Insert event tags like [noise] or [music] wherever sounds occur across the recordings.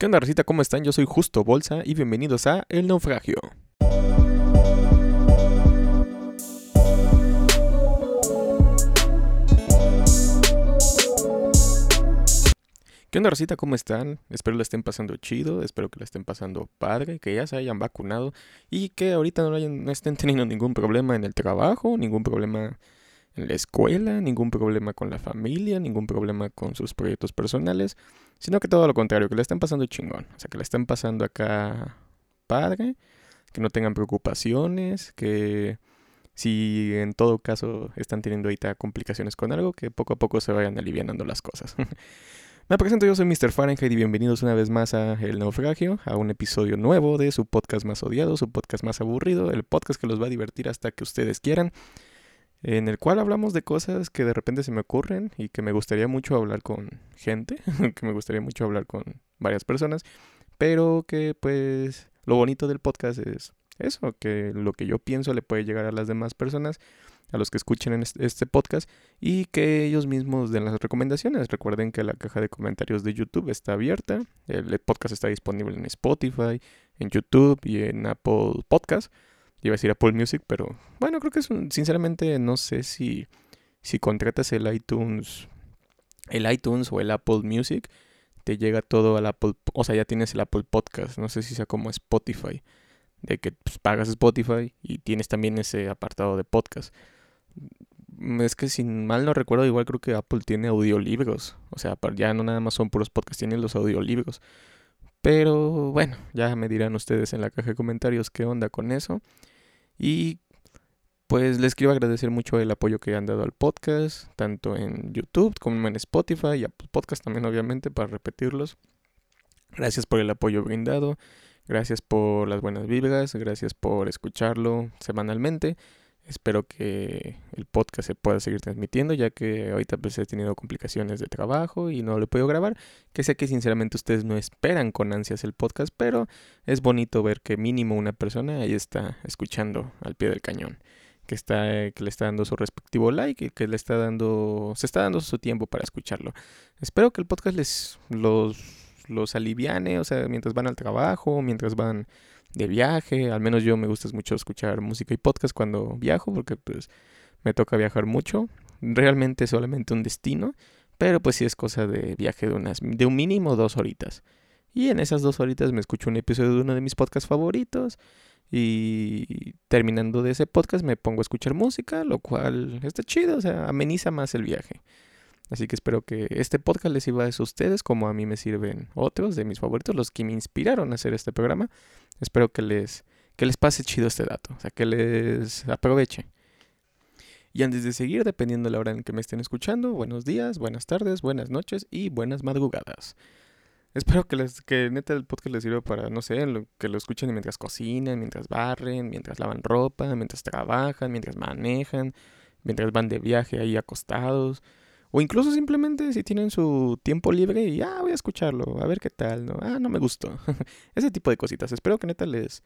¿Qué onda, Recita? ¿Cómo están? Yo soy Justo Bolsa y bienvenidos a El Naufragio. ¿Qué onda, Rosita? ¿Cómo están? Espero la estén pasando chido, espero que la estén pasando padre, que ya se hayan vacunado y que ahorita no, no estén teniendo ningún problema en el trabajo, ningún problema en la escuela, ningún problema con la familia, ningún problema con sus proyectos personales, sino que todo lo contrario, que la estén pasando chingón, o sea, que la estén pasando acá padre, que no tengan preocupaciones, que si en todo caso están teniendo ahorita complicaciones con algo, que poco a poco se vayan aliviando las cosas. [laughs] Me presento, yo soy Mr. Fahrenheit y bienvenidos una vez más a El Naufragio, a un episodio nuevo de su podcast más odiado, su podcast más aburrido, el podcast que los va a divertir hasta que ustedes quieran, en el cual hablamos de cosas que de repente se me ocurren y que me gustaría mucho hablar con gente, [laughs] que me gustaría mucho hablar con varias personas, pero que pues lo bonito del podcast es eso, que lo que yo pienso le puede llegar a las demás personas a los que escuchen en este podcast y que ellos mismos den las recomendaciones. Recuerden que la caja de comentarios de YouTube está abierta. El podcast está disponible en Spotify, en YouTube y en Apple Podcast. Iba a decir Apple Music, pero bueno, creo que es un, sinceramente no sé si, si contratas el iTunes, el iTunes o el Apple Music, te llega todo al Apple, o sea, ya tienes el Apple Podcast. No sé si sea como Spotify, de que pues, pagas Spotify y tienes también ese apartado de podcast. Mm, es que si mal no recuerdo, igual creo que Apple tiene audiolibros. O sea, ya no nada más son puros podcasts, tienen los audiolibros. Pero bueno, ya me dirán ustedes en la caja de comentarios qué onda con eso. Y pues les quiero agradecer mucho el apoyo que han dado al podcast, tanto en YouTube como en Spotify y Apple Podcast también obviamente para repetirlos. Gracias por el apoyo brindado, gracias por las buenas vibras, gracias por escucharlo semanalmente. Espero que el podcast se pueda seguir transmitiendo, ya que ahorita pues he tenido complicaciones de trabajo y no lo he podido grabar. Que sé que sinceramente ustedes no esperan con ansias el podcast, pero es bonito ver que mínimo una persona ahí está escuchando al pie del cañón. Que, está, que le está dando su respectivo like y que le está dando, se está dando su tiempo para escucharlo. Espero que el podcast les los, los aliviane, o sea, mientras van al trabajo, mientras van de viaje. Al menos yo me gusta mucho escuchar música y podcast cuando viajo porque pues me toca viajar mucho. Realmente solamente un destino, pero pues sí es cosa de viaje de unas de un mínimo dos horitas. Y en esas dos horitas me escucho un episodio de uno de mis podcasts favoritos. Y terminando de ese podcast me pongo a escuchar música, lo cual está chido, o sea, ameniza más el viaje. Así que espero que este podcast les sirva a ustedes como a mí me sirven otros de mis favoritos, los que me inspiraron a hacer este programa. Espero que les, que les pase chido este dato, o sea, que les aproveche. Y antes de seguir, dependiendo de la hora en que me estén escuchando, buenos días, buenas tardes, buenas noches y buenas madrugadas. Espero que, les, que neta el podcast les sirva para, no sé, que lo escuchen mientras cocinan, mientras barren, mientras lavan ropa, mientras trabajan, mientras manejan, mientras van de viaje ahí acostados o incluso simplemente si tienen su tiempo libre y, ah, voy a escucharlo, a ver qué tal, ¿no? Ah, no me gustó. [laughs] Ese tipo de cositas. Espero que neta les,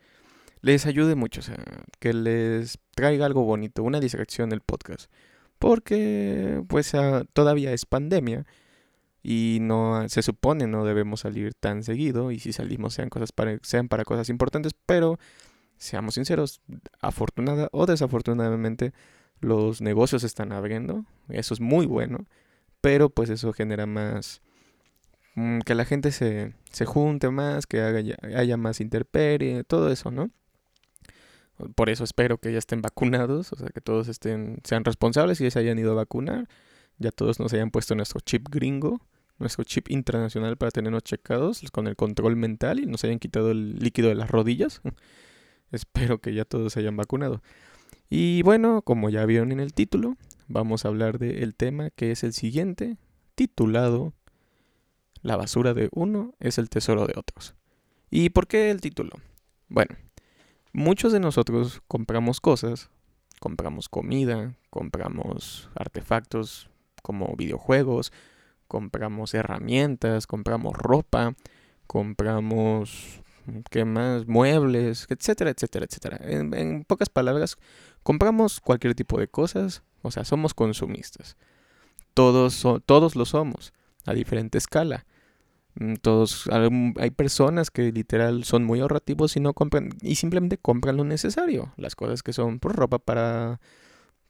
les ayude mucho, o sea, que les traiga algo bonito, una distracción del podcast. Porque, pues, ah, todavía es pandemia y no se supone no debemos salir tan seguido y si salimos sean cosas para, sean para cosas importantes, pero seamos sinceros, afortunada o desafortunadamente los negocios están abriendo, eso es muy bueno, pero pues eso genera más mm, que la gente se, se junte más, que haya, haya más interperie, todo eso, ¿no? Por eso espero que ya estén vacunados, o sea, que todos estén, sean responsables y se hayan ido a vacunar. Ya todos nos hayan puesto nuestro chip gringo, nuestro chip internacional para tenernos checados con el control mental y nos hayan quitado el líquido de las rodillas. [laughs] espero que ya todos se hayan vacunado. Y bueno, como ya vieron en el título, vamos a hablar del tema que es el siguiente, titulado La basura de uno es el tesoro de otros. ¿Y por qué el título? Bueno, muchos de nosotros compramos cosas, compramos comida, compramos artefactos como videojuegos, compramos herramientas, compramos ropa, compramos ¿qué más? Muebles, etcétera, etcétera, etcétera. En, pocas palabras, compramos cualquier tipo de cosas, o sea, somos consumistas. Todos, todos lo somos, a diferente escala. Mm, todos, hay personas que literal son muy ahorrativos y no compran, y simplemente compran lo necesario. Las cosas que son por ropa para,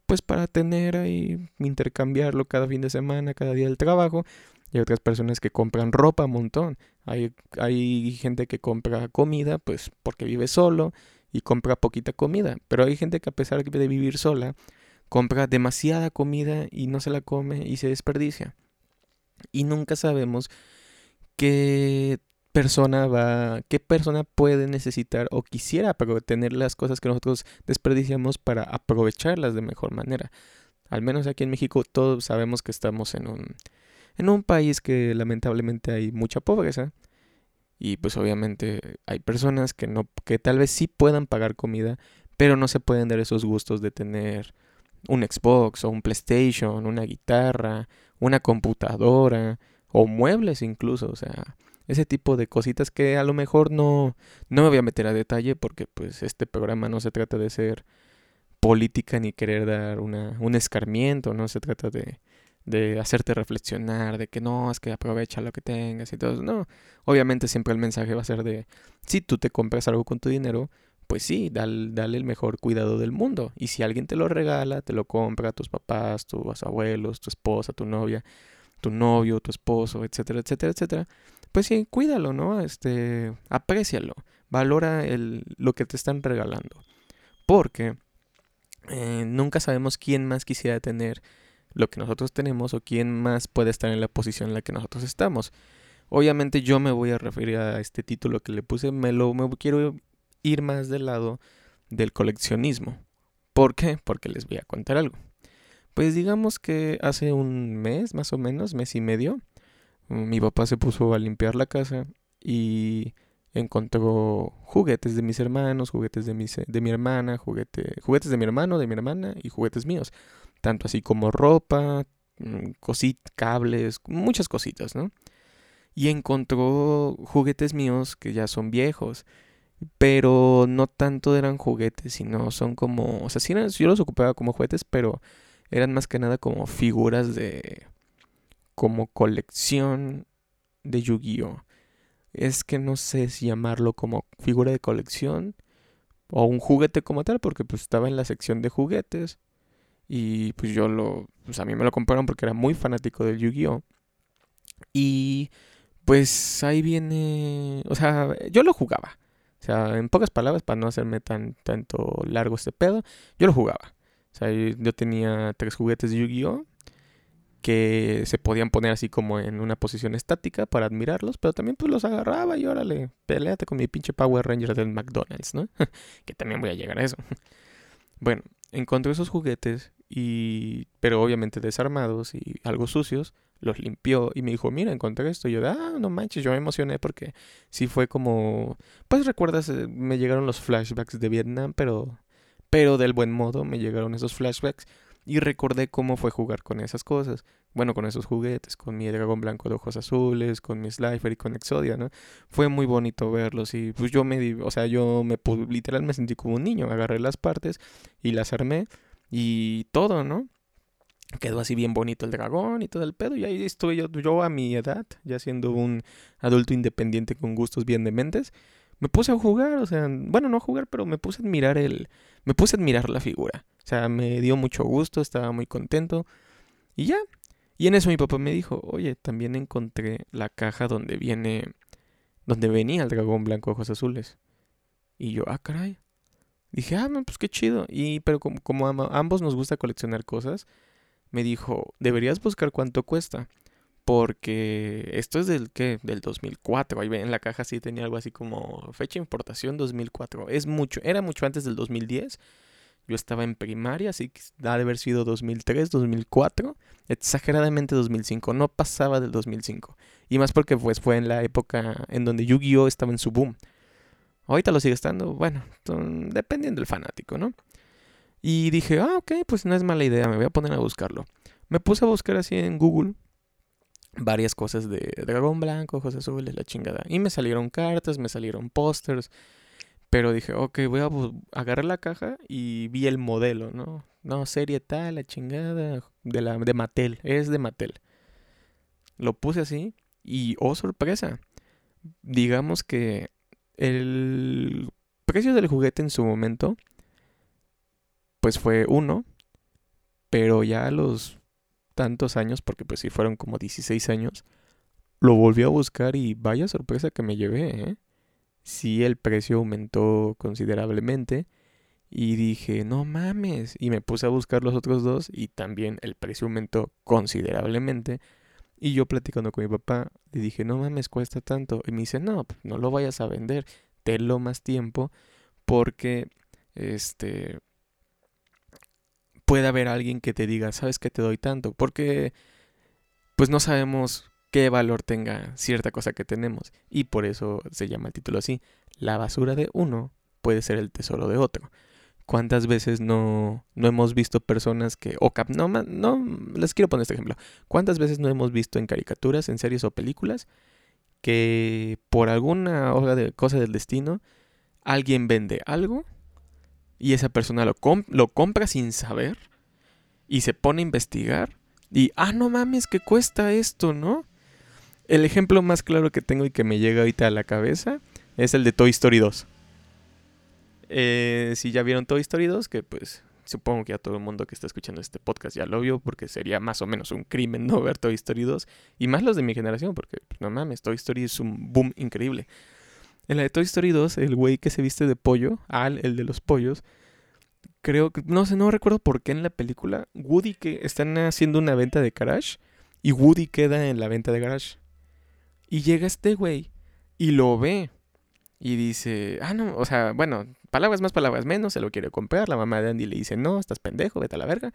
pues para tener ahí, intercambiarlo cada fin de semana, cada día del trabajo. Y hay otras personas que compran ropa un montón. Hay, hay gente que compra comida, pues porque vive solo y compra poquita comida. Pero hay gente que a pesar de vivir sola, compra demasiada comida y no se la come y se desperdicia. Y nunca sabemos qué persona va, qué persona puede necesitar o quisiera tener las cosas que nosotros desperdiciamos para aprovecharlas de mejor manera. Al menos aquí en México todos sabemos que estamos en un, en un país que lamentablemente hay mucha pobreza y pues obviamente hay personas que no que tal vez sí puedan pagar comida, pero no se pueden dar esos gustos de tener un Xbox o un PlayStation, una guitarra, una computadora o muebles incluso, o sea, ese tipo de cositas que a lo mejor no, no me voy a meter a detalle porque pues este programa no se trata de ser política ni querer dar una, un escarmiento, no se trata de, de hacerte reflexionar, de que no, es que aprovecha lo que tengas y todo. No, obviamente siempre el mensaje va a ser de, si tú te compras algo con tu dinero, pues sí, dale, dale, el mejor cuidado del mundo. Y si alguien te lo regala, te lo compra, tus papás, tus abuelos, tu esposa, tu novia, tu novio, tu esposo, etcétera, etcétera, etcétera, pues sí, cuídalo, ¿no? Este, aprécialo, valora el, lo que te están regalando. Porque eh, nunca sabemos quién más quisiera tener lo que nosotros tenemos o quién más puede estar en la posición en la que nosotros estamos. Obviamente yo me voy a referir a este título que le puse, me lo me quiero ir más del lado del coleccionismo. ¿Por qué? Porque les voy a contar algo. Pues digamos que hace un mes, más o menos, mes y medio, mi papá se puso a limpiar la casa y encontró juguetes de mis hermanos, juguetes de mi, de mi hermana, juguete, juguetes de mi hermano, de mi hermana y juguetes míos. Tanto así como ropa, mm, cositas, cables, muchas cositas, ¿no? Y encontró juguetes míos que ya son viejos pero no tanto eran juguetes, sino son como, o sea, sí yo los ocupaba como juguetes, pero eran más que nada como figuras de, como colección de Yu-Gi-Oh. Es que no sé si llamarlo como figura de colección o un juguete como tal, porque pues estaba en la sección de juguetes y pues yo lo, pues a mí me lo compraron porque era muy fanático del Yu-Gi-Oh. Y pues ahí viene, o sea, yo lo jugaba. O sea, en pocas palabras, para no hacerme tan tanto largo este pedo, yo lo jugaba. O sea, yo, tenía tres juguetes de Yu-Gi-Oh! que se podían poner así como en una posición estática para admirarlos, pero también pues los agarraba y órale, peleate con mi pinche Power Ranger del McDonald's, ¿no? [laughs] que también voy a llegar a eso. [laughs] bueno, encontré esos juguetes y pero obviamente desarmados y algo sucios, los limpió y me dijo, mira, encontré esto. Y yo, ah, no manches, yo me emocioné porque sí fue como, pues recuerdas, eh, me llegaron los flashbacks de Vietnam, pero, pero del buen modo me llegaron esos flashbacks y recordé cómo fue jugar con esas cosas. Bueno, con esos juguetes, con mi dragón blanco de ojos azules, con mi Slifer y con Exodia, ¿no? Fue muy bonito verlos y pues yo me, o sea, yo me, literal me sentí como un niño, agarré las partes y las armé y todo, ¿no? quedó así bien bonito el dragón y todo el pedo. Y ahí estuve yo, yo a mi edad, ya siendo un adulto independiente con gustos bien dementes. Me puse a jugar, o sea, bueno, no a jugar, pero me puse a admirar el. Me puse a admirar la figura. O sea, me dio mucho gusto, estaba muy contento. Y ya. Y en eso mi papá me dijo, oye, también encontré la caja donde viene. donde venía el dragón blanco ojos azules. Y yo, ah, caray. Dije, ah, pues qué chido. Y, pero como, ambos nos gusta coleccionar cosas, me dijo, deberías buscar cuánto cuesta. Porque esto es del que del 2004. Ahí en la caja sí tenía algo así como fecha de importación 2004. Es mucho, era mucho antes del 2010. Yo estaba en primaria, así que ha de haber sido 2003, 2004, exageradamente 2005. No pasaba del 2005. Y más porque pues, fue en la época en donde Yu-Gi-Oh estaba en su boom. Ahorita lo sigue estando, bueno, dependiendo del fanático, ¿no? Y dije, ah, ok, pues no es mala idea, me voy a poner a buscarlo. Me puse a buscar así en Google varias cosas de dragón blanco, ojos azules, la chingada. Y me salieron cartas, me salieron pósters. Pero dije, ok, voy a agarrar la caja y vi el modelo, ¿no? No, serie tal, la chingada de, la, de Mattel, es de Mattel. Lo puse así Y oh sorpresa, digamos que el precio del juguete en su momento pues fue uno, pero ya a los tantos años, porque pues sí fueron como 16 años, lo volví a buscar y vaya sorpresa que me llevé, ¿eh? Sí, el precio aumentó considerablemente y dije, no mames, y me puse a buscar los otros dos y también el precio aumentó considerablemente. Y yo platicando con mi papá, le dije, no mames, cuesta tanto. Y me dice, no, pues, no lo vayas a vender, tenlo más tiempo porque, este, puede haber alguien que te diga, ¿sabes que te doy tanto? Porque pues no sabemos qué valor tenga cierta cosa que tenemos. Y por eso se llama el título así. La basura de uno puede ser el tesoro de otro. ¿Cuántas veces no, no hemos visto personas que... O cap, no, no, les quiero poner este ejemplo. ¿Cuántas veces no hemos visto en caricaturas, en series o películas que por alguna hoja de cosa del destino alguien vende algo y esa persona lo, lo compra sin saber y se pone a investigar y, ah, no mames, que cuesta esto, ¿no? El ejemplo más claro que tengo y que me llega ahorita a la cabeza es el de Toy Story 2. Eh, si ya vieron Toy Story 2, que pues supongo que ya todo el mundo que está escuchando este podcast ya lo vio, porque sería más o menos un crimen [laughs] no ver Toy Story 2. Y más los de mi generación, porque pues, no mames, Toy Story es un boom increíble. En la de Toy Story 2, el güey que se viste de pollo, Al, el de los pollos, creo que, no sé, no recuerdo por qué en la película, Woody que están haciendo una venta de garage y Woody queda en la venta de garage. Y llega este güey y lo ve y dice, ah, no, o sea, bueno, palabras más, palabras menos, se lo quiere comprar. La mamá de Andy le dice, no, estás pendejo, vete a la verga.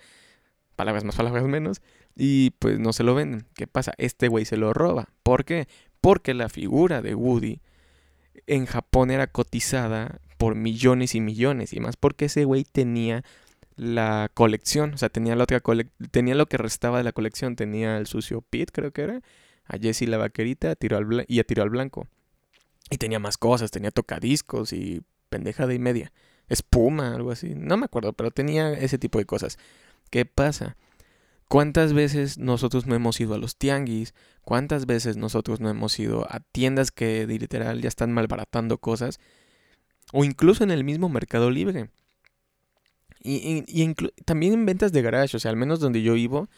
Palabras más, palabras menos. Y pues no se lo venden. ¿Qué pasa? Este güey se lo roba. ¿Por qué? Porque la figura de Woody en Japón era cotizada por millones y millones. Y más porque ese güey tenía la colección. O sea, tenía la otra tenía lo que restaba de la colección. Tenía el sucio Pete, creo que era. A Jessie la vaquerita tiró al y a tiró al blanco. Y tenía más cosas. Tenía tocadiscos y pendejada y media. Espuma, algo así. No me acuerdo, pero tenía ese tipo de cosas. ¿Qué pasa? ¿Cuántas veces nosotros no hemos ido a los tianguis? ¿Cuántas veces nosotros no hemos ido a tiendas que literal ya están malbaratando cosas? O incluso en el mismo Mercado Libre. Y, también en ventas de garage, o sea, al menos donde yo vivo,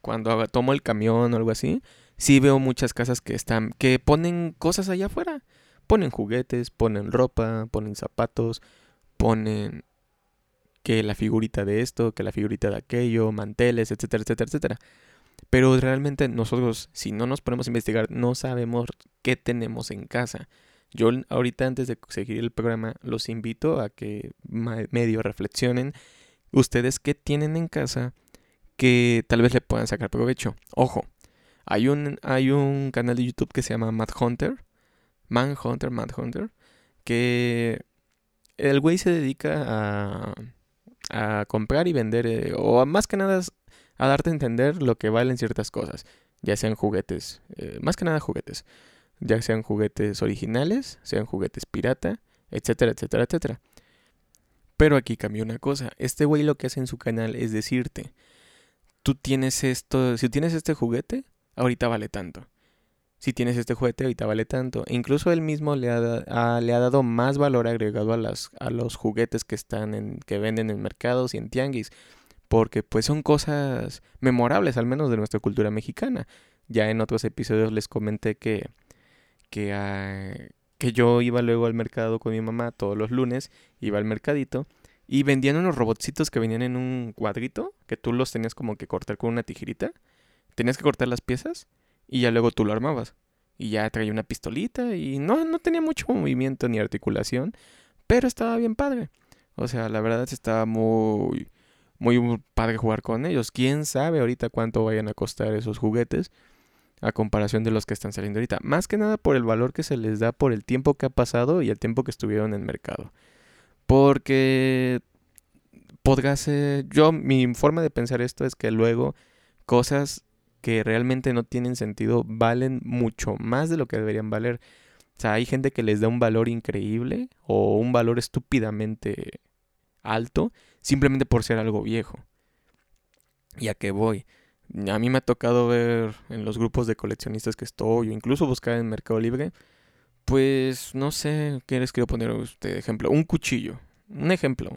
cuando tomo el camión o algo así, sí veo muchas casas que están, que ponen cosas allá afuera. Ponen juguetes, ponen ropa, ponen zapatos, ponen que la figurita de esto, que la figurita de aquello, manteles, etcétera, etcétera, etcétera. Pero realmente nosotros, si no nos ponemos a investigar, no sabemos qué tenemos en casa. Yo ahorita antes de seguir el programa los invito a que medio reflexionen ustedes qué tienen en casa que tal vez le puedan sacar provecho. Ojo, hay un, hay un canal de YouTube que se llama Mad Hunter, Man Hunter, Mad Hunter, que el güey se dedica a a comprar y vender, eh, o más que nada a darte a entender lo que valen ciertas cosas, ya sean juguetes, eh, más que nada juguetes, ya sean juguetes originales, sean juguetes pirata, etcétera, etcétera, etcétera. Pero aquí cambia una cosa, este güey lo que hace en su canal es decirte, tú tienes esto, si tienes este juguete, ahorita vale tanto si tienes este juguete ahorita vale tanto. incluso él mismo le ha, le ha dado más valor agregado a, las, a los juguetes que están en, que venden en mercados y en tianguis. Porque pues son cosas memorables, al menos de nuestra cultura mexicana. Ya en otros episodios les comenté que, que, ah, que yo iba luego al mercado con mi mamá todos los lunes, iba al mercadito y vendían unos robotcitos que venían en un cuadrito, que tú los tenías como que cortar con una tijerita. Tenías que cortar las piezas y ya luego tú lo armabas. Y ya traía una pistolita y no, no tenía mucho movimiento ni articulación, pero estaba bien padre. O sea, la verdad estaba muy, muy padre jugar con ellos. ¿Quién sabe ahorita cuánto vayan a costar esos juguetes a comparación de los que están saliendo ahorita? Más que nada por el valor que se les da por el tiempo que ha pasado y el tiempo que estuvieron en el mercado. Porque podrá ser, yo mi forma de pensar esto es que luego cosas que realmente no tienen sentido valen mucho más de lo que deberían valer. O sea, hay gente que les da un valor increíble o un valor estúpidamente alto simplemente por ser algo viejo. ¿Y a qué voy? A mí me ha tocado ver en los grupos de coleccionistas que estoy, o incluso buscar en Mercado Libre, pues no sé, ¿qué les quiero poner usted ejemplo? Un cuchillo, un ejemplo,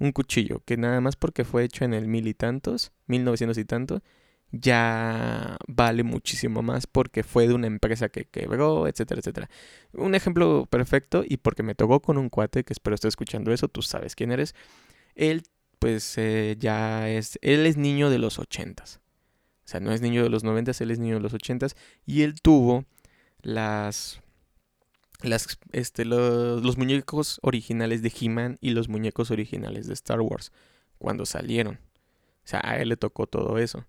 un cuchillo que nada más porque fue hecho en el mil y tantos, mil novecientos y tantos, ya vale muchísimo más porque fue de una empresa que quebró, etcétera, etcétera. Un ejemplo perfecto y porque me tocó con un cuate que espero esté escuchando eso, tú sabes quién eres. Él pues eh, ya es, él es niño de los ochentas. O sea, no es niño de los noventas, él es niño de los ochentas y él tuvo las las, este, los, los muñecos originales de He-Man y los muñecos originales de Star Wars cuando salieron. O sea, a él le tocó todo eso.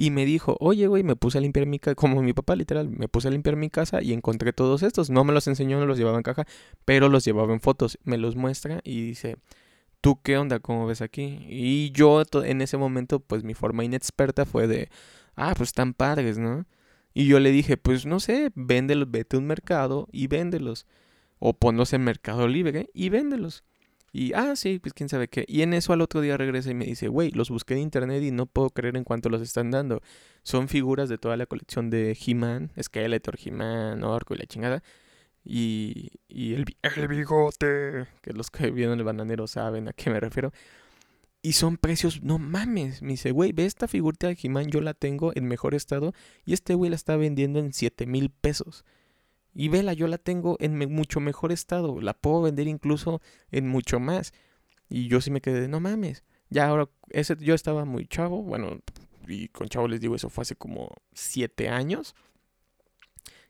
Y me dijo, oye, güey, me puse a limpiar mi casa, como mi papá literal, me puse a limpiar mi casa y encontré todos estos. No me los enseñó, no los llevaba en caja, pero los llevaba en fotos. Me los muestra y dice, ¿tú qué onda? ¿Cómo ves aquí? Y yo en ese momento, pues mi forma inexperta fue de, ah, pues están padres, ¿no? Y yo le dije, pues no sé, véndelos, vete a un mercado y véndelos. O ponlos en Mercado Libre y véndelos. Y, ah, sí, pues quién sabe qué. Y en eso al otro día regresa y me dice, güey, los busqué en internet y no puedo creer en cuánto los están dando. Son figuras de toda la colección de He-Man, Skeletor, He-Man, Orco y la chingada. Y, y el, el bigote, que los que vieron el bananero saben a qué me refiero. Y son precios, no mames. Me dice, güey, ve esta figurita de He-Man, yo la tengo en mejor estado. Y este güey la está vendiendo en 7 mil pesos. Y vela, yo la tengo en mucho mejor estado. La puedo vender incluso en mucho más. Y yo sí me quedé de, no mames. Ya ahora, ese, yo estaba muy chavo. Bueno, y con chavo les digo, eso fue hace como 7 años.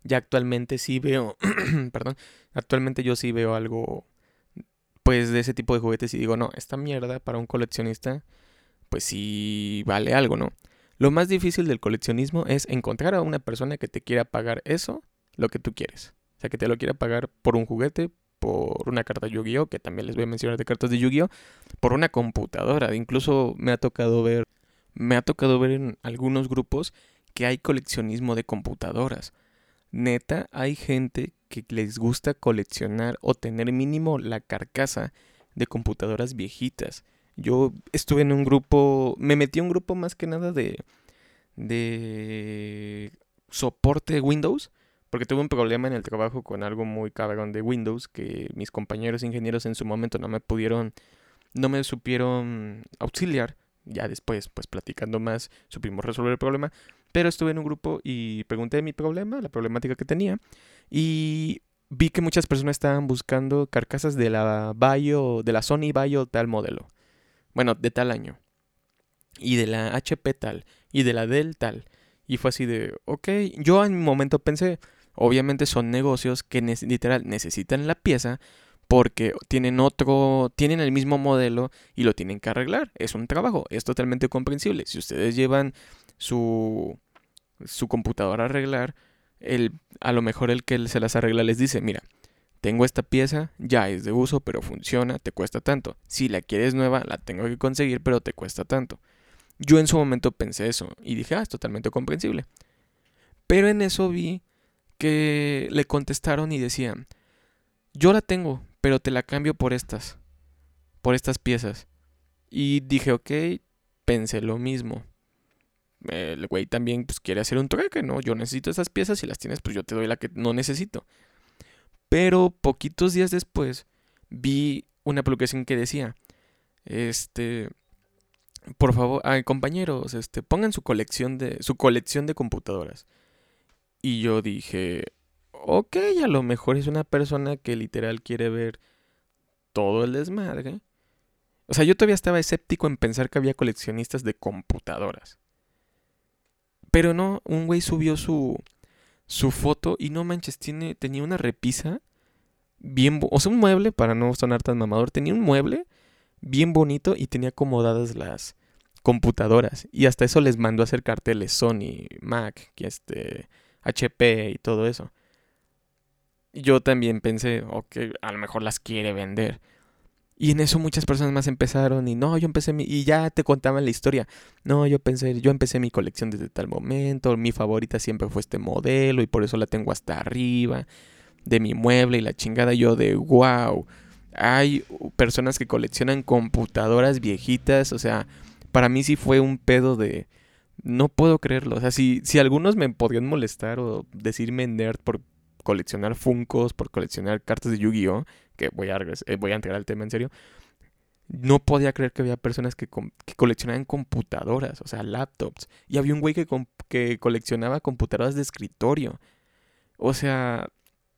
Ya actualmente sí veo, [clears throat] perdón, actualmente yo sí veo algo, pues de ese tipo de juguetes y digo, no, esta mierda para un coleccionista, pues sí vale algo, ¿no? Lo más difícil del coleccionismo es encontrar a una persona que te quiera pagar eso lo que tú quieres. O sea, que te lo quiera pagar por un juguete, por una carta Yu-Gi-Oh, que también les voy a mencionar de cartas de Yu-Gi-Oh, por una computadora. Incluso me ha tocado ver, me ha tocado ver en algunos grupos que hay coleccionismo de computadoras. Neta, hay gente que les gusta coleccionar o tener mínimo la carcasa de computadoras viejitas. Yo estuve en un grupo, me metí en un grupo más que nada de de soporte Windows porque tuve un problema en el trabajo con algo muy cabrón de Windows que mis compañeros ingenieros en su momento no me pudieron, no me supieron auxiliar. Ya después, pues platicando más, supimos resolver el problema. Pero estuve en un grupo y pregunté mi problema, la problemática que tenía. Y vi que muchas personas estaban buscando carcasas de la Bio, de la Sony Bio tal modelo. Bueno, de tal año. Y de la HP tal. Y de la Dell tal. Y fue así de, ok, yo en un momento pensé, Obviamente son negocios que literal necesitan la pieza porque tienen otro, tienen el mismo modelo y lo tienen que arreglar. Es un trabajo, es totalmente comprensible. Si ustedes llevan su, su computadora a arreglar, el, a lo mejor el que se las arregla les dice, mira, tengo esta pieza, ya es de uso, pero funciona, te cuesta tanto. Si la quieres nueva, la tengo que conseguir, pero te cuesta tanto. Yo en su momento pensé eso y dije, ah, es totalmente comprensible. Pero en eso vi que le contestaron y decían, yo la tengo, pero te la cambio por estas, por estas piezas. Y dije, ok, pensé lo mismo. El güey también pues, quiere hacer un trueque, ¿no? Yo necesito esas piezas, si las tienes, pues yo te doy la que no necesito. Pero poquitos días después vi una publicación que decía, este, por favor, compañeros, este, pongan su colección de, su colección de computadoras. Y yo dije, ok, a lo mejor es una persona que literal quiere ver todo el desmadre. O sea, yo todavía estaba escéptico en pensar que había coleccionistas de computadoras. Pero no, un güey subió su, su foto y no manches, tiene, tenía una repisa bien, o sea, un mueble, para no sonar tan mamador, tenía un mueble bien bonito y tenía acomodadas las computadoras. Y hasta eso les mandó a hacer carteles Sony, Mac, que este, HP y todo eso. Yo también pensé, ok, a lo mejor las quiere vender. Y en eso muchas personas más empezaron y no, yo empecé mi, y ya te contaban la historia. No, yo pensé, yo empecé mi colección desde tal momento, mi favorita siempre fue este modelo y por eso la tengo hasta arriba de mi mueble y la chingada yo de wow. Hay personas que coleccionan computadoras viejitas, o sea, para mí sí fue un pedo de No puedo creerlo. O sea, si, si algunos me podrían molestar o decirme nerd por coleccionar Funcos, por coleccionar cartas de Yu-Gi-Oh! Que voy a, eh, voy a entrar al tema en serio. No podía creer que había personas que, que, coleccionaban computadoras, o sea, laptops. Y había un güey que, que coleccionaba computadoras de escritorio. O sea,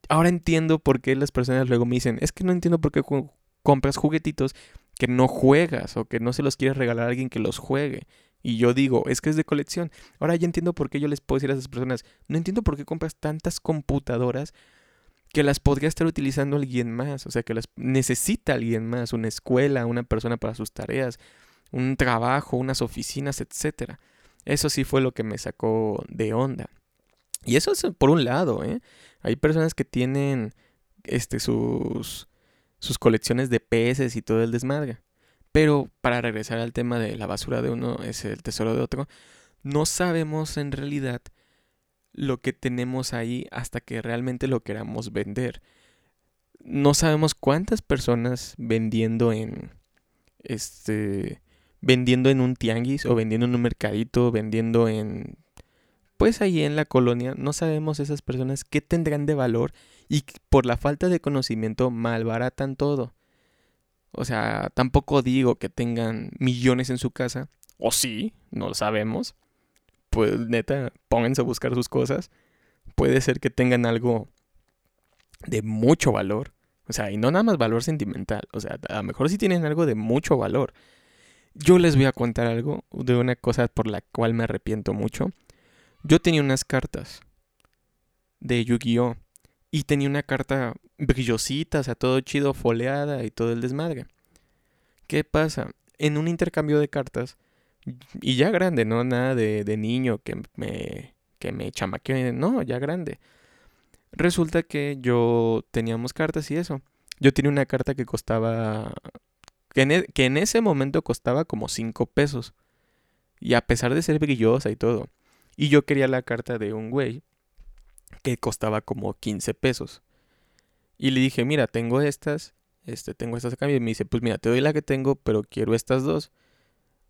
ahora entiendo por qué las personas luego me dicen, es que no entiendo por qué compras juguetitos que no juegas o que no se los quieres regalar a alguien que los juegue. Y yo digo, es que es de colección. Ahora ya entiendo por qué yo les puedo decir a esas personas, no entiendo por qué compras tantas computadoras que las podría estar utilizando alguien más, o sea, que las necesita alguien más, una escuela, una persona para sus tareas, un trabajo, unas oficinas, etc. Eso sí fue lo que me sacó de onda. Y eso es por un lado, ¿eh? Hay personas que tienen este, sus, sus colecciones de peces y todo el desmadre. Pero para regresar al tema de la basura de uno es el tesoro de otro, no sabemos en realidad lo que tenemos ahí hasta que realmente lo queramos vender. No sabemos cuántas personas vendiendo en este vendiendo en un tianguis o vendiendo en un mercadito, vendiendo en pues ahí en la colonia, no sabemos esas personas qué tendrán de valor y por la falta de conocimiento malbaratan todo. O sea, tampoco digo que tengan millones en su casa. O sí, no lo sabemos. Pues neta, pónganse a buscar sus cosas. Puede ser que tengan algo de mucho valor. O sea, y no nada más valor sentimental. O sea, a lo mejor sí tienen algo de mucho valor. Yo les voy a contar algo de una cosa por la cual me arrepiento mucho. Yo tenía unas cartas de Yu-Gi-Oh! Y tenía una carta brillosita, o sea, todo chido, foleada y todo el desmadre. ¿Qué pasa? En un intercambio de cartas, y ya grande, no nada de, de niño que me, que me chamaqueó, no, ya grande. Resulta que yo teníamos cartas y eso. Yo tenía una carta que costaba, que en, e, que en ese momento costaba como 5 pesos. Y a pesar de ser brillosa y todo. Y yo quería la carta de un güey que costaba como 15 pesos. Y le dije, mira, tengo estas, este, tengo estas a cambio. Y me dice, pues mira, te doy la que tengo, pero quiero estas dos.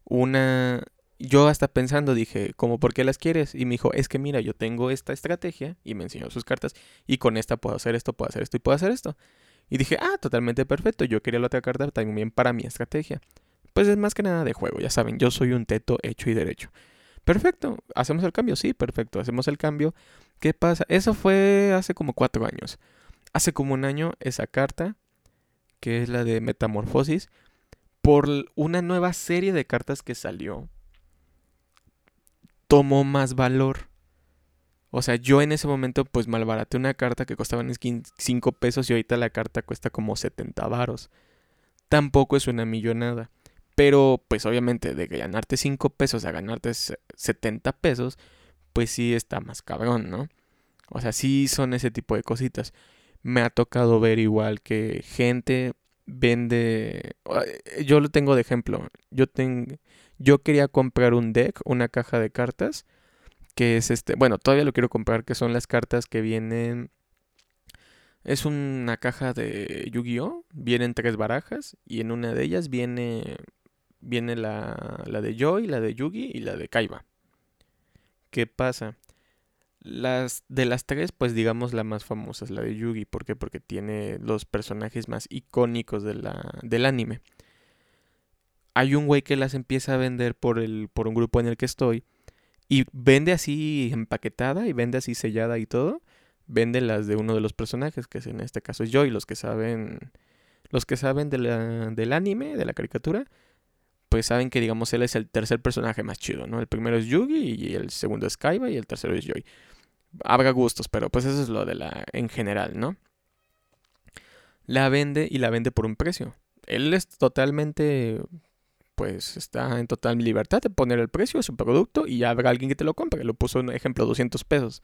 Una, yo hasta pensando dije, ¿cómo por qué las quieres? Y me dijo, es que mira, yo tengo esta estrategia y me enseñó sus cartas y con esta puedo hacer esto, puedo hacer esto y puedo hacer esto. Y dije, ah, totalmente perfecto, yo quería la otra carta también para mi estrategia. Pues es más que nada de juego, ya saben, yo soy un teto hecho y derecho. Perfecto, hacemos el cambio, sí, perfecto, hacemos el cambio. ¿Qué pasa? Eso fue hace como cuatro años. Hace como un año esa carta, que es la de Metamorfosis, por una nueva serie de cartas que salió, tomó más valor. O sea, yo en ese momento pues malbaraté una carta que costaba 5 pesos y ahorita la carta cuesta como 70 varos. Tampoco es una millonada. Pero pues obviamente de ganarte 5 pesos a ganarte 70 pesos, pues sí está más cabrón, ¿no? O sea, sí son ese tipo de cositas. Me ha tocado ver igual que gente vende... Yo lo tengo de ejemplo. Yo, tengo, yo quería comprar un deck, una caja de cartas, que es este... Bueno, todavía lo quiero comprar, que son las cartas que vienen... Es una caja de Yu-Gi-Oh! Vienen tres barajas y en una de ellas viene viene la, la de Joy, la de Yugi y la de Kaiba. ¿Qué pasa? Las de las tres, pues digamos la más famosa es la de Yugi. ¿Por qué? Porque tiene los personajes más icónicos de la, del anime. Hay un güey que las empieza a vender por, el, por un grupo en el que estoy. Y vende así empaquetada y vende así sellada y todo. Vende las de uno de los personajes, que es en este caso es Joy. Los que saben. Los que saben del anime, de la caricatura, pues saben que, digamos, él es el tercer personaje más chido, ¿no? El primero es Yugi y el segundo es Kaiba y el tercero es Joy. Habrá gustos, pero pues eso es lo de la en general, ¿no? La vende y la vende por un precio. Él es totalmente pues está en total libertad de poner el precio de su producto y habrá alguien que te lo compre. Lo puso en ejemplo 200 pesos.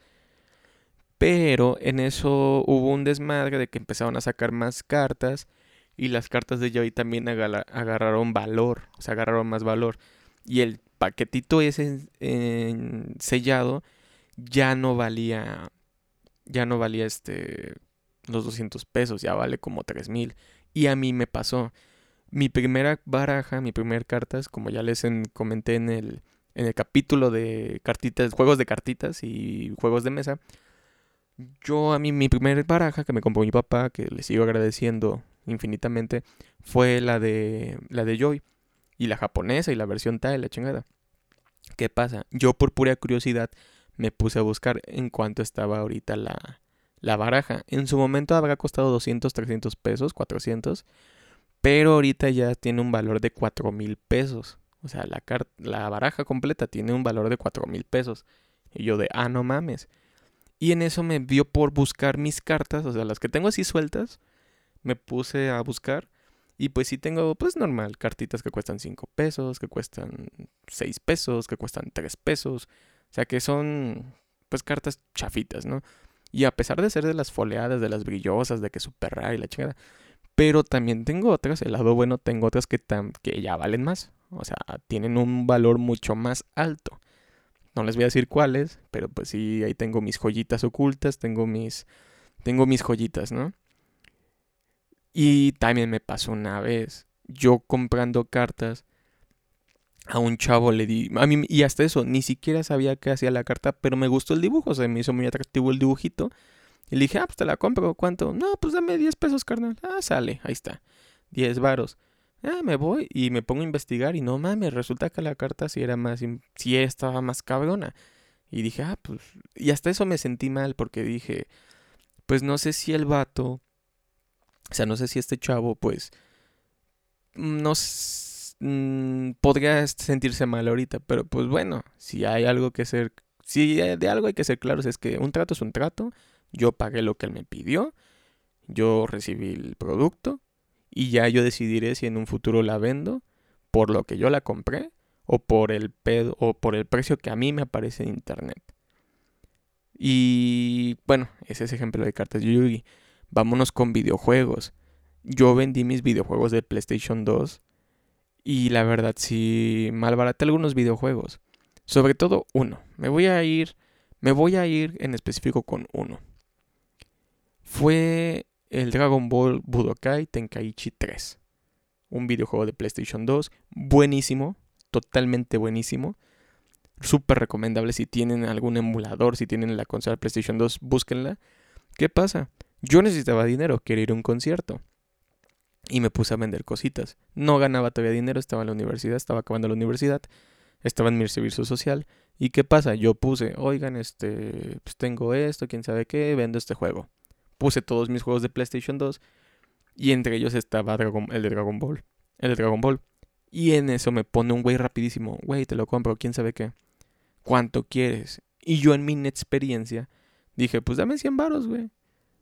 Pero en eso hubo un desmadre de que empezaron a sacar más cartas y las cartas de Joy también agarraron valor, o sea, agarraron más valor. Y el paquetito ese sellado ya no valía, ya no valía este, los 200 pesos, ya vale como 3000. Y a mí me pasó. Mi primera baraja, mi primer cartas, como ya les comenté en el, en el capítulo de cartitas, juegos de cartitas y juegos de mesa, yo a mí mi primer baraja que me compró mi papá, que le sigo agradeciendo infinitamente, fue la de la de Joy y la japonesa y la versión TAE, la chingada. ¿Qué pasa? Yo por pura curiosidad me puse a buscar en cuánto estaba ahorita la, la baraja. En su momento habrá costado 200, 300 pesos, 400, pero ahorita ya tiene un valor de 4 mil pesos. O sea, la, la baraja completa tiene un valor de 4 mil pesos. Y yo de, ah, no mames. Y en eso me vio por buscar mis cartas, o sea, las que tengo así sueltas, me puse a buscar. Y pues sí tengo, pues normal, cartitas que cuestan 5 pesos, que cuestan 6 pesos, que cuestan 3 pesos. O sea que son, pues cartas chafitas, ¿no? Y a pesar de ser de las foleadas, de las brillosas, de que super rara y la chingada. Pero también tengo otras, el lado bueno, tengo otras que, que ya valen más. O sea, tienen un valor mucho más alto. No les voy a decir cuáles, pero pues sí, ahí tengo mis joyitas ocultas, tengo mis, tengo mis joyitas, ¿no? Y también me pasó una vez, yo comprando cartas, a un chavo le di, a mí, y hasta eso, ni siquiera sabía qué hacía la carta, pero me gustó el dibujo, o sea, me hizo muy atractivo el dibujito. Y le dije, ah, pues te la compro, ¿cuánto? No, pues dame 10 pesos, carnal. Ah, sale, ahí está, 10 varos. Ah, me voy y me pongo a investigar y no mames, resulta que la carta sí era más, sí estaba más cabrona. Y dije, ah, pues, y hasta eso me sentí mal porque dije, pues no sé si el vato, o sea, no sé si este chavo, pues, no mmm, podría sentirse mal ahorita, pero pues bueno, si hay algo que ser, si de algo hay que ser claros es que un trato es un trato, yo pagué lo que él me pidió, yo recibí el producto y ya yo decidiré si en un futuro la vendo por lo que yo la compré o por el pedo o por el precio que a mí me aparece en internet. Y bueno, ese es ejemplo de cartas Yugi. Vámonos con videojuegos. Yo vendí mis videojuegos de PlayStation 2 y la verdad sí malbaraté algunos videojuegos. Sobre todo uno. Me voy a ir me voy a ir en específico con uno. Fue el Dragon Ball Budokai Tenkaichi 3. Un videojuego de PlayStation 2, buenísimo, totalmente buenísimo. Súper recomendable si tienen algún emulador, si tienen la consola PlayStation 2, búsquenla. ¿Qué pasa? Yo necesitaba dinero, quería ir a un concierto. Y me puse a vender cositas. No ganaba todavía dinero, estaba en la universidad, estaba acabando la universidad, estaba en mi servicio social. ¿Y qué pasa? Yo puse, oigan, este, pues tengo esto, quién sabe qué, vendo este juego puse todos mis juegos de PlayStation 2 y entre ellos estaba el de Dragon Ball. El de Dragon Ball. Y en eso me pone un güey rapidísimo, güey, te lo compro, quién sabe qué. ¿Cuánto quieres? Y yo en mi experiencia dije, pues dame 100 varos, güey.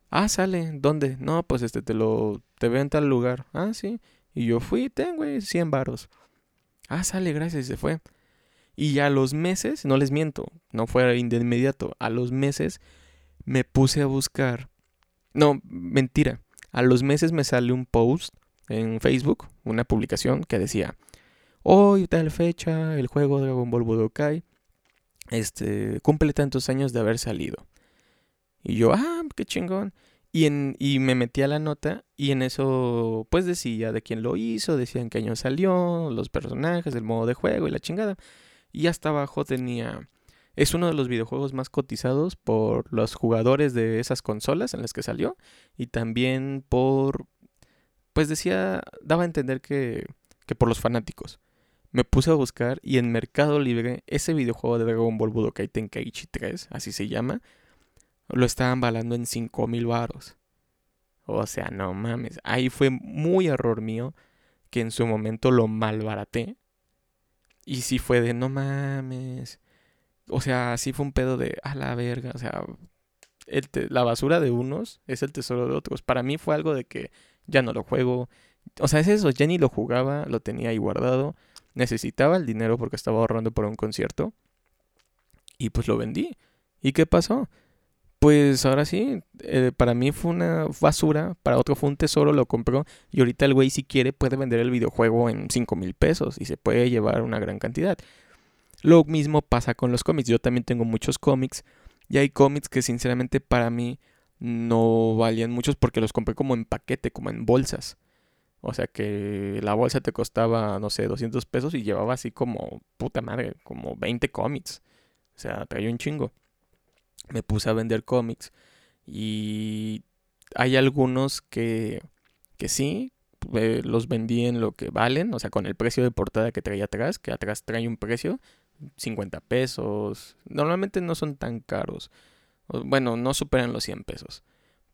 Ah, sale, ¿dónde? No, pues este te lo te veo en tal lugar. Ah, sí. Y yo fui, ten, güey, 100 varos. Ah, sale, gracias, y se fue. Y a los meses, no les miento, no fue de inmediato, a los meses me puse a buscar no, mentira. A los meses me sale un post en Facebook, una publicación que decía, hoy tal fecha, el juego Dragon Ball Budokai este, cumple tantos años de haber salido. Y yo, ah, qué chingón. Y, en, y me metí a la nota y en eso pues decía de quién lo hizo, decía en qué año salió, los personajes, el modo de juego y la chingada. Y hasta abajo tenía es uno de los videojuegos más cotizados por los jugadores de esas consolas en las que salió y también por, pues decía, daba a entender que, que por los fanáticos. Me puse a buscar y en Mercado Libre ese videojuego de Dragon Ball Budokai Tenkaichi 3, así se llama, lo estaban valando en 5000 varos. O sea, no mames, ahí fue muy error mío que en su momento lo malbaraté. Y si fue de no mames, o sea, sí fue un pedo de a la verga. O sea, la basura de unos es el tesoro de otros. Para mí fue algo de que ya no lo juego. O sea, es eso, ya ni lo jugaba, lo tenía ahí guardado. Necesitaba el dinero porque estaba ahorrando por un concierto. Y pues lo vendí. ¿Y qué pasó? Pues ahora sí, eh, para mí fue una basura, para otro fue un tesoro, lo compró. Y ahorita el güey si quiere puede vender el videojuego en 5 mil pesos y se puede llevar una gran cantidad. Lo mismo pasa con los cómics. Yo también tengo muchos cómics. Y hay cómics que sinceramente para mí no valían muchos porque los compré como en paquete, como en bolsas. O sea que la bolsa te costaba, no sé, 200 pesos y llevaba así como, puta madre, como 20 cómics. O sea, traía un chingo. Me puse a vender cómics y hay algunos que, que sí, eh, los vendí en lo que valen, o sea, con el precio de portada que traía atrás, que atrás trae un precio, 50 pesos. Normalmente no son tan caros. Bueno, no superan los 100 pesos.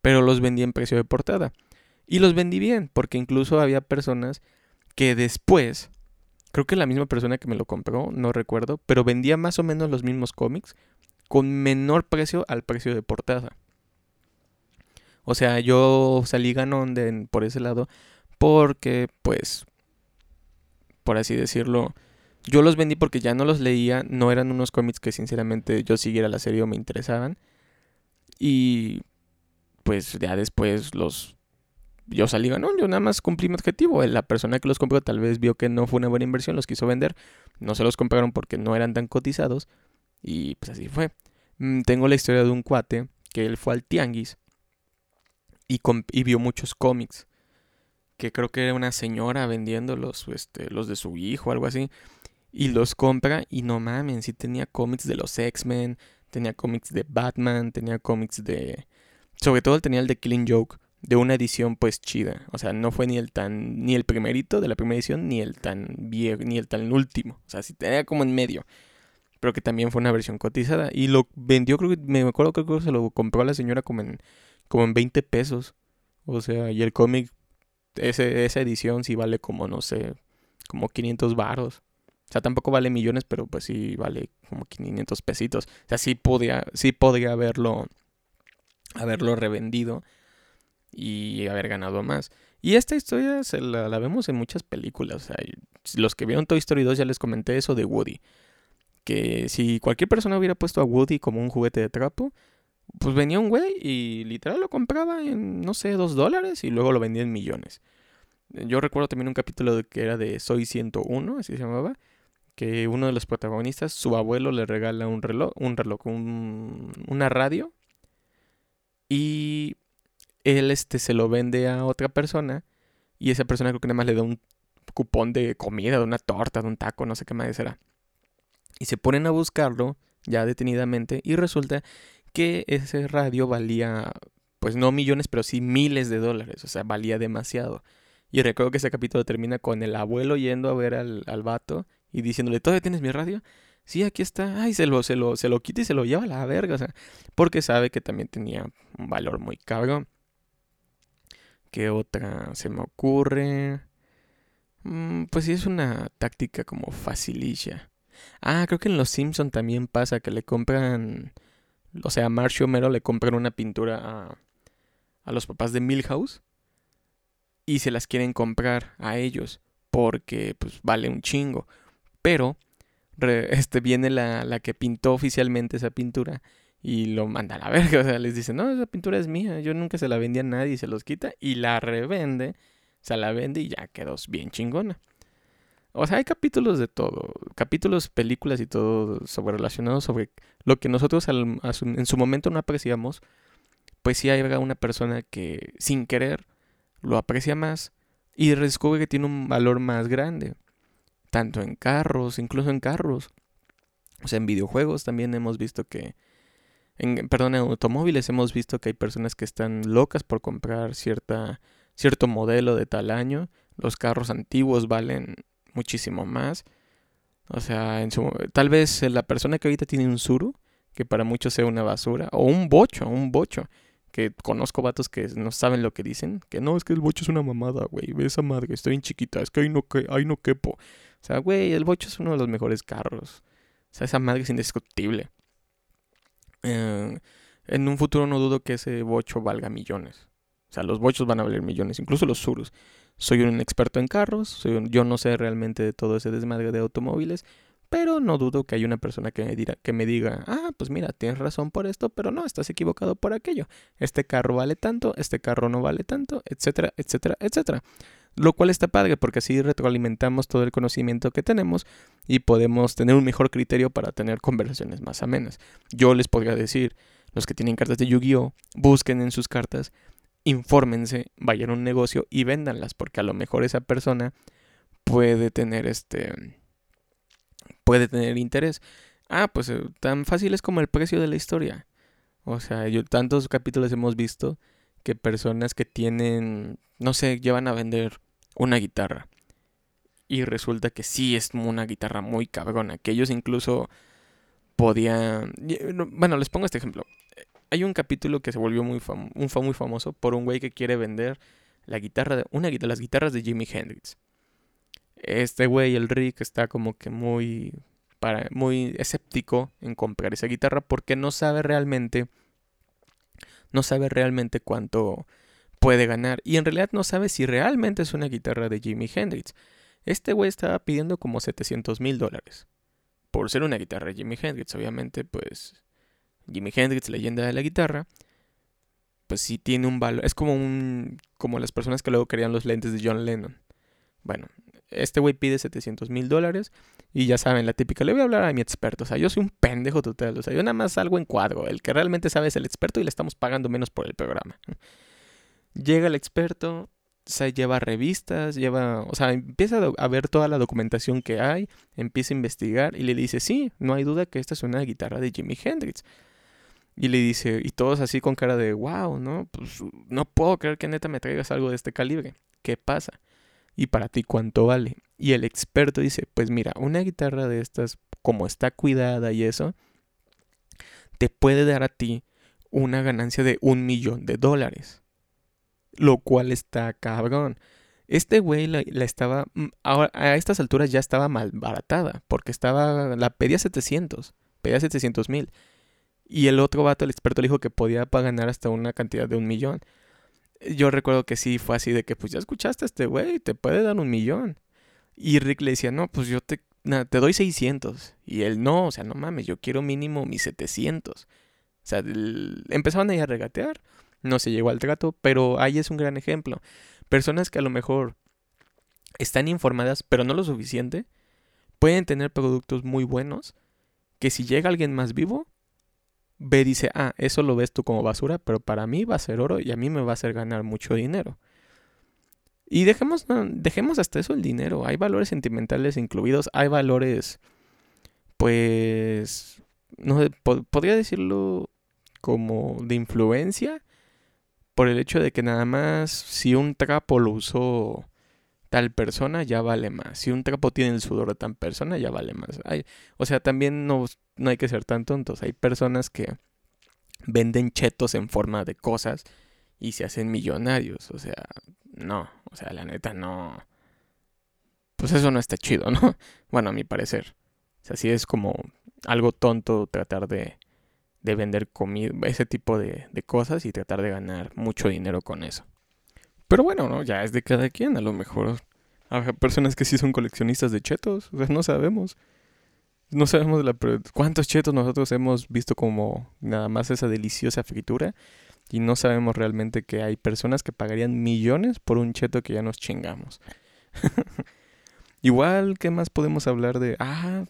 Pero los vendí en precio de portada. Y los vendí bien, porque incluso había personas que después, creo que la misma persona que me lo compró, no recuerdo, pero vendía más o menos los mismos cómics con menor precio al precio de portada. O sea, yo salí ganón por ese lado porque, pues, por así decirlo, yo los vendí porque ya no los leía, no eran unos cómics que sinceramente yo siguiera la serie o me interesaban. Y pues ya después los yo salí ganón, yo nada más cumplí mi objetivo. La persona que los compró tal vez vio que no fue una buena inversión, los quiso vender, no se los compraron porque no eran tan cotizados y pues así fue. Mm, tengo la historia de un cuate que él fue al tianguis y, vio muchos cómics que creo que era una señora vendiendo los, este, los de su hijo algo así. Y los compra y no mames, sí tenía cómics de los X-Men, tenía cómics de Batman, tenía cómics de... Sobre todo tenía el de Killing Joke, de una edición pues chida. O sea, no fue ni el tan... ni el primerito de la primera edición, ni el tan viejo, ni el tan último. O sea, sí tenía como en medio. Pero que también fue una versión cotizada. Y lo vendió, creo que, me acuerdo que se lo compró a la señora como en, como en 20 pesos. O sea, y el cómic ese, esa edición sí vale como, no sé, como 500 varos. O sea, tampoco vale millones, pero pues sí vale como 500 pesitos. O sea, sí podría, sí podría haberlo, haberlo revendido y haber ganado más. Y esta historia se la, la, vemos en muchas películas. O sea, los que vieron Toy Story 2 ya les comenté eso de Woody. Que si cualquier persona hubiera puesto a Woody como un juguete de trapo, pues venía un güey y literal lo compraba en, no sé, dos dólares y luego lo vendía en millones. Yo recuerdo también un capítulo que era de Soy 101, así se llamaba, que uno de los protagonistas, su abuelo le regala un reloj, un reloj, una radio y él este, se lo vende a otra persona y esa persona creo que nada más le da un cupón de comida, de una torta, de un taco, no sé qué más era. Y se ponen a buscarlo ya detenidamente y resulta que ese radio valía, pues no millones, pero sí miles de dólares, o sea, valía demasiado. Y recuerdo que ese capítulo termina con el abuelo yendo a ver al, al vato y diciéndole, ¿todavía tienes mi radio? Sí, aquí está. Ay, se lo, se lo, se lo quita y se lo lleva a la verga. O sea, porque sabe que también tenía un valor muy caro. ¿Qué otra se me ocurre? Mm, pues sí, es una táctica como facililla. Ah, creo que en Los Simpson también pasa que le compran o sea, a Marcio Mero le compran una pintura a, los papás de Milhouse y se las quieren comprar a ellos porque pues vale un chingo. Pero [laughs] este viene la, la, que pintó oficialmente esa pintura y lo manda a la verga. O sea, les dice, no, esa pintura es mía, yo nunca se la vendí a nadie y se los quita y la revende, se la vende y ya quedó bien chingona. O sea, hay capítulos de todo, capítulos, películas y todo sobre relacionados sobre lo que nosotros en su momento no apreciamos, pues sí hay una persona que sin querer lo aprecia más y descubre que tiene un valor más grande, tanto en carros, incluso en carros. O sea, en videojuegos también hemos visto que, en, perdón, en automóviles hemos visto que hay personas que están locas por comprar cierta, cierto modelo de tal año. Los carros antiguos valen muchísimo más. O sea, en su, tal vez la persona que ahorita tiene un Zuru, que para muchos sea una basura, o un bocho, un bocho, que conozco vatos que no saben lo que dicen, que no, es que el bocho es una mamada, güey, ve esa madre, estoy bien chiquita, es que ahí no, ahí no quepo. O sea, güey, el bocho es uno de los mejores carros. O sea, esa madre es indiscutible. Eh, en un futuro no dudo que ese bocho valga millones. O sea, los bochos van a valer millones, incluso los Zurus soy un experto en carros, yo no sé realmente de todo ese desmadre de automóviles, pero no dudo que hay una persona que me, diga, que me diga, ah, pues mira, tienes razón por esto, pero no, estás equivocado por aquello. Este carro vale tanto, este carro no vale tanto, etcétera, etcétera, etcétera. Lo cual está padre porque así retroalimentamos todo el conocimiento que tenemos y podemos tener un mejor criterio para tener conversaciones más amenas. Yo les podría decir, los que tienen cartas de Yu-Gi-Oh, busquen en sus cartas infórmense, vayan a un negocio y véndanlas, porque a lo mejor esa persona puede tener este puede tener interés. Ah, pues eh, tan fácil es como el precio de la historia. O sea, yo tantos capítulos hemos visto que personas que tienen, no sé, llevan a vender una guitarra. Y resulta que sí es una guitarra muy cabrona, que ellos incluso podían... Bueno, les pongo este ejemplo. Hay un capítulo que se volvió muy, un muy famoso por un güey que quiere vender la guitarra, de, las guitarras de Jimi Hendrix. Este güey, el Rick, está como que muy, para, muy escéptico en comprar esa guitarra porque no sabe realmente, no sabe realmente cuánto puede ganar. Y en realidad no sabe si realmente es una guitarra de Jimi Hendrix. Este güey estaba pidiendo como 700 mil dólares. Por ser una guitarra de Jimi Hendrix, obviamente, pues Jimi Hendrix, leyenda de la guitarra, pues sí tiene un valor. Es como un. como las personas que luego querían los lentes de John Lennon. Bueno, este güey pide 700 mil dólares. Y ya saben, la típica, le voy a hablar a mi experto. O sea, yo soy un pendejo total. O sea, yo nada más salgo en cuadro. El que realmente sabe es el experto y le estamos pagando menos por el programa. Llega el experto, se lleva revistas, lleva, o sea, empieza a ver toda la documentación que hay, empieza a investigar y le dice, sí, no hay duda que esta es una guitarra de Jimi Hendrix. Y le dice, y todos así con cara de, wow, ¿no? Pues no puedo creer que neta me traigas algo de este calibre. ¿Qué pasa? y para ti cuánto vale. Y el experto dice, pues mira, una guitarra de estas, como está cuidada y eso, te puede dar a ti una ganancia de un millón de dólares. Lo cual está cabrón. Este güey la, estaba, mm, a estas alturas ya estaba mal baratada, porque estaba, la pedía 700, pedía 700 mil. Y el otro vato, el experto, le dijo que podía ganar hasta una cantidad de un millón yo recuerdo que sí fue así de que, pues ya escuchaste a este güey, te puede dar un millón. Y Rick le decía, no, pues yo te, te doy 600. Y él, no, o sea, no mames, yo quiero mínimo mis 700. O sea, empezaban ahí a regatear, no se llegó al trato, pero ahí es un gran ejemplo. Personas que a lo mejor están informadas, pero no lo suficiente, pueden tener productos muy buenos, que si llega alguien más vivo, ve dice, ah, eso lo ves tú como basura, pero para mí va a ser oro y a mí me va a hacer ganar mucho dinero. Y dejemos, dejemos hasta eso el dinero. Hay valores sentimentales incluidos, hay valores, pues, no podría decirlo como de influencia, por el hecho de que nada más si un trapo lo usó tal persona, ya vale más. Si un trapo tiene el sudor de tal persona, ya vale más. o sea, también no, no hay que ser tan tontos. Hay personas que venden chetos en forma de cosas y se hacen millonarios. O sea, no. O sea, la neta no. Pues eso no está chido, ¿no? [laughs] Bueno, a mi parecer. O sea, sí es como algo tonto tratar de, de vender comida, ese tipo de, de cosas y tratar de ganar mucho dinero con eso. Pero bueno, ¿no? Ya es de cada quien. A lo mejor hay personas que sí son coleccionistas de chetos. O sea, no sabemos. No sabemos la, cuántos chetos nosotros hemos visto como nada más esa deliciosa fritura. Y no sabemos realmente que hay personas que pagarían millones por un cheto que ya nos chingamos. [laughs] Igual, ¿qué más podemos hablar de? Ah,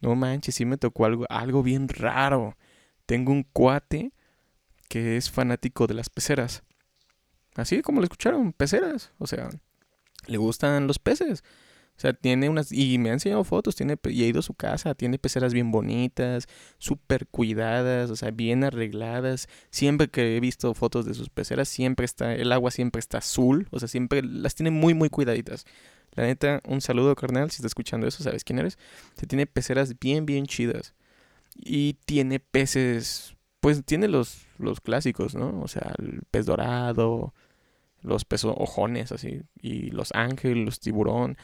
no manches, sí me tocó algo, algo bien raro. Tengo un cuate que es fanático de las peceras. Así como lo escucharon, peceras. O sea, le gustan los peces. O sea, tiene unas, y me ha enseñado fotos, tiene, y he ido a su casa, tiene peceras bien bonitas, súper cuidadas, o sea, bien arregladas. Siempre que he visto fotos de sus peceras, siempre está, el agua siempre está azul, o sea, siempre las tiene muy, muy cuidaditas. La neta, un saludo, carnal, si estás escuchando eso, sabes quién eres. Se tiene peceras bien, bien chidas. Y tiene peces, pues tiene los, los clásicos, ¿no? O sea, el pez dorado, los peces ojones, así, y los ángeles, los tiburón.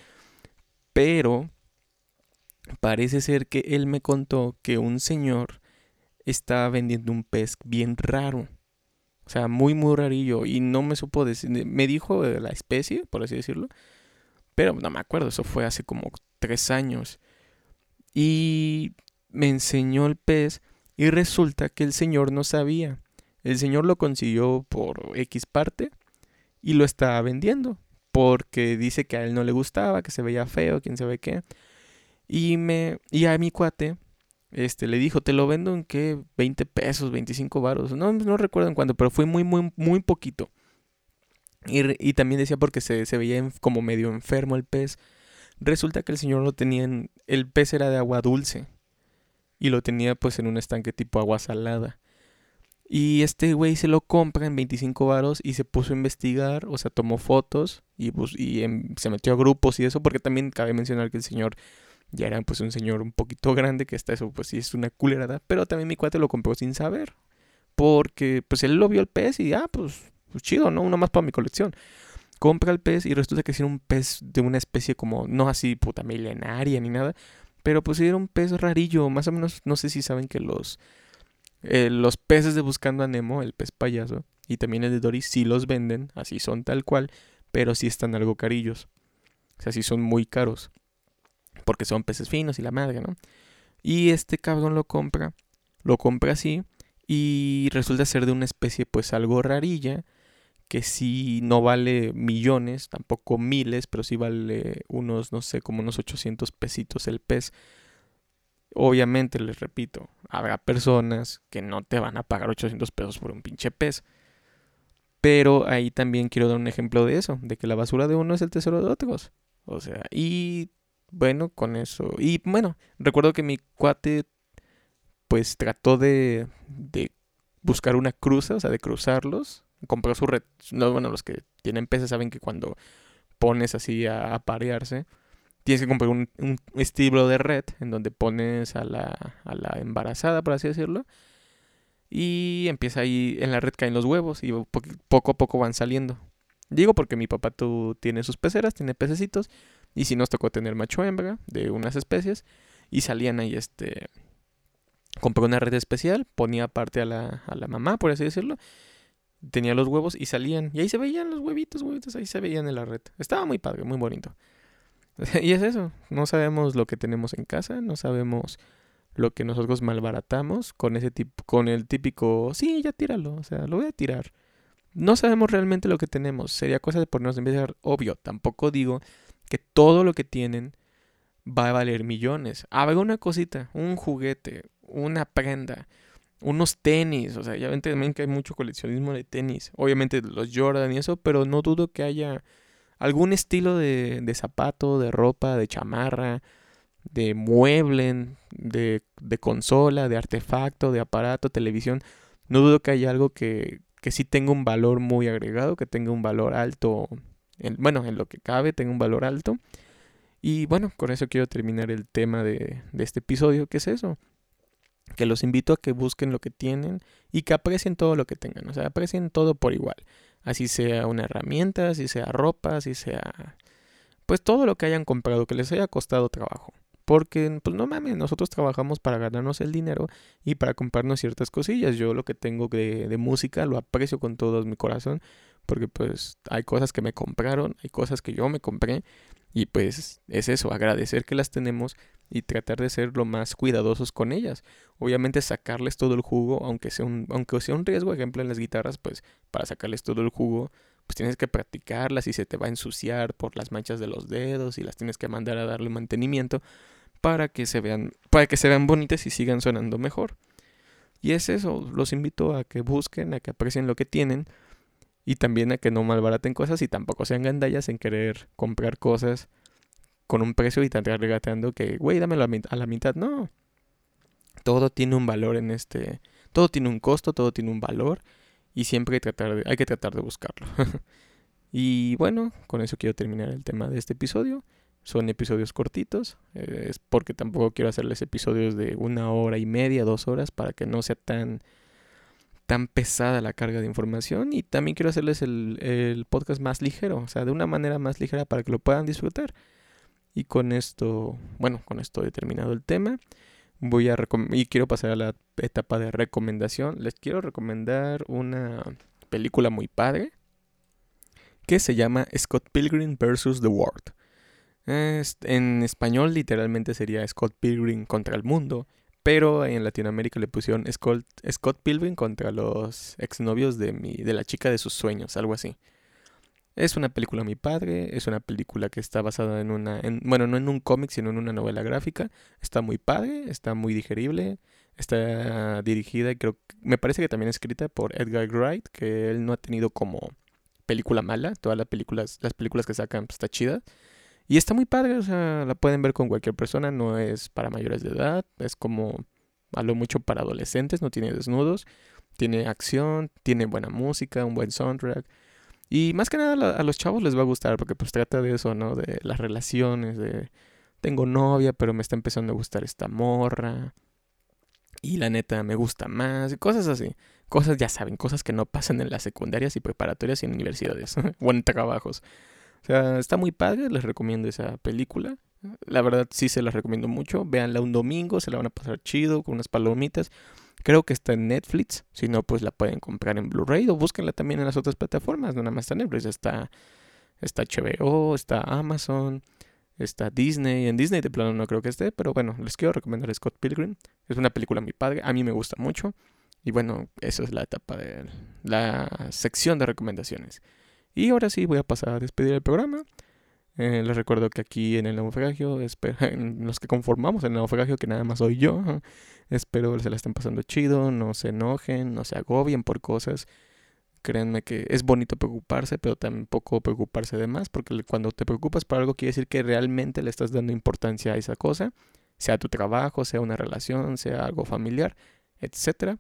Pero parece ser que él me contó que un señor estaba vendiendo un pez bien raro. O sea, muy, muy rarillo. Y no me supo decir. Me dijo la especie, por así decirlo. Pero no me acuerdo, eso fue hace como tres años. Y me enseñó el pez. Y resulta que el señor no sabía. El señor lo consiguió por X parte. Y lo estaba vendiendo porque dice que a él no le gustaba, que se veía feo, quién sabe qué. Y me y a mi cuate este le dijo, "Te lo vendo en qué 20 pesos, 25 varos." No no recuerdo en cuánto, pero fue muy muy muy poquito. Y, y también decía porque se, se veía como medio enfermo el pez. Resulta que el señor lo tenía en... El pez era de agua dulce. Y lo tenía pues en un estanque tipo agua salada. Y este güey se lo compra en 25 varos y se puso a investigar, o sea, tomó fotos y, y em, se metió a grupos y eso, porque también cabe mencionar que el señor ya era pues un señor un poquito grande, que está eso pues sí es una culerada, pero también mi cuate lo compró sin saber, porque pues él lo vio el pez y ah, pues, pues chido, ¿no? Uno más para mi colección. Compra el pez y resulta que era un pez de una especie como, no así puta milenaria ni nada, pero pues era un pez rarillo, más o menos, no sé si saben que los eh, los peces de Buscando a Nemo, el pez payaso, y también el de Dory, sí los venden, así son tal cual, pero sí están algo carillos. O sea, sí son muy caros. Porque son peces finos y la madre, ¿no? Y este cabrón lo compra, lo compra así, y resulta ser de una especie pues algo rarilla, que sí no vale millones, tampoco miles, pero sí vale unos, no sé, como unos 800 pesitos el pez. Obviamente, les repito, habrá personas que no te van a pagar 800 pesos por un pinche pez. Pero ahí también quiero dar un ejemplo de eso, de que la basura de uno es el tesoro de otros. O sea, y bueno, con eso. Y bueno, recuerdo que mi cuate pues trató de, de buscar una cruza, o sea, de cruzarlos. Compró su red. No, bueno, los que tienen peces saben que cuando pones así a aparearse, tienes que comprar un, estilo de red en donde pones a la, a la embarazada, por así decirlo. Y empieza ahí, en la red caen los huevos y poco a poco van saliendo. Digo porque mi papá tú tiene sus peceras, tiene pececitos. Y si nos tocó tener macho hembra de unas especies. Y salían ahí este... Compré una red especial, ponía aparte a la, a la mamá, por así decirlo. Tenía los huevos y salían. Y ahí se veían los huevitos, huevitos, ahí se veían en la red. Estaba muy padre, muy bonito. [laughs] y es eso, no sabemos lo que tenemos en casa, no sabemos lo que nosotros malbaratamos con ese tipo, con el típico, sí, ya tíralo, o sea, lo voy a tirar. No sabemos realmente lo que tenemos, sería cosa de ponernos en vez de obvio, tampoco digo que todo lo que tienen va a valer millones. Habrá una cosita, un juguete, una prenda, unos tenis, o sea, ya ven también que hay mucho coleccionismo de tenis, obviamente los Jordan y eso, pero no dudo que haya algún estilo de, de zapato, de ropa, de chamarra, de mueble, de, de, consola, de artefacto, de aparato, televisión. No dudo que haya algo que, que sí tenga un valor muy agregado, que tenga un valor alto, en, bueno, en lo que cabe, tenga un valor alto. Y bueno, con eso quiero terminar el tema de, de este episodio, que es eso. Que los invito a que busquen lo que tienen y que aprecien todo lo que tengan. O sea, aprecien todo por igual así sea una herramienta, así sea ropa, así sea pues todo lo que hayan comprado que les haya costado trabajo. Porque, pues no mames, nosotros trabajamos para ganarnos el dinero y para comprarnos ciertas cosillas. Yo lo que tengo de, de música lo aprecio con todo mi corazón. Porque pues hay cosas que me compraron, hay cosas que yo me compré. Y pues es eso, agradecer que las tenemos y tratar de ser lo más cuidadosos con ellas. Obviamente sacarles todo el jugo, aunque sea un, aunque sea un riesgo, ejemplo en las guitarras, pues para sacarles todo el jugo, pues tienes que practicarlas y se te va a ensuciar por las manchas de los dedos y las tienes que mandar a darle mantenimiento para que se vean, para que se vean bonitas y sigan sonando mejor. Y es eso, los invito a que busquen, a que aprecien lo que tienen y también a que no malbaraten cosas y tampoco sean gandallas en querer comprar cosas con un precio y tan regateando que, güey, dámelo a la mitad. No. Todo tiene un valor en este. Todo tiene un costo, todo tiene un valor. Y siempre hay, tratar de, hay que tratar de buscarlo. [laughs] y bueno, con eso quiero terminar el tema de este episodio. Son episodios cortitos. Eh, es porque tampoco quiero hacerles episodios de una hora y media, dos horas, para que no sea tan tan pesada la carga de información y también quiero hacerles el, el, podcast más ligero, o sea, de una manera más ligera para que lo puedan disfrutar. Y con esto, bueno, con esto he terminado el tema. Voy a y quiero pasar a la etapa de recomendación. Les quiero recomendar una película muy padre que se llama Scott Pilgrim vs. The World. en español literalmente sería Scott Pilgrim contra el mundo, pero en Latinoamérica le pusieron Scott, Scott Pilgrim contra los exnovios de, mi, de la chica de sus sueños, algo así. Es una película muy padre, es una película que está basada en una, en, bueno, no en un cómic, sino en una novela gráfica. Está muy padre, está muy digerible, está dirigida y creo, me parece que también escrita por Edgar Wright, que él no ha tenido como película mala. Todas las películas, las películas que sacan pues, está chida. Y está muy padre, o sea, la pueden ver con cualquier persona, no es para mayores de edad, es como a mucho para adolescentes, no tiene desnudos, tiene acción, tiene buena música, un buen soundtrack. Y más que nada a los chavos les va a gustar porque pues trata de eso, ¿no? De las relaciones, de tengo novia, pero me está empezando a gustar esta morra. Y la neta me gusta más, y cosas así. Cosas, ya saben, cosas que no pasan en las secundarias y preparatorias y en universidades [laughs] o en trabajos. O sea, está muy padre, les recomiendo esa película. La verdad sí se la recomiendo mucho. Véanla un domingo, se la van a pasar chido con unas palomitas. Creo que está en Netflix. Si no, pues la pueden comprar en Blu-ray o búsquenla también en las otras plataformas. No nada más está Netflix. Está, está HBO, está Amazon, está Disney. En Disney de plano no creo que esté, pero bueno, les quiero recomendar Scott Pilgrim. Es una película muy padre. A mí me gusta mucho. Y bueno, esa es la etapa de la sección de recomendaciones. Y ahora sí voy a pasar a despedir el programa. Eh, les recuerdo que aquí en el naufragio, [laughs] en los que conformamos el naufragio, que nada más soy yo, espero se la estén pasando chido, no se enojen, no se agobien por cosas. Créanme que es bonito preocuparse, pero tampoco preocuparse de más, porque cuando te preocupas por algo quiere decir que realmente le estás dando importancia a esa cosa, sea tu trabajo, sea una relación, sea algo familiar, etc.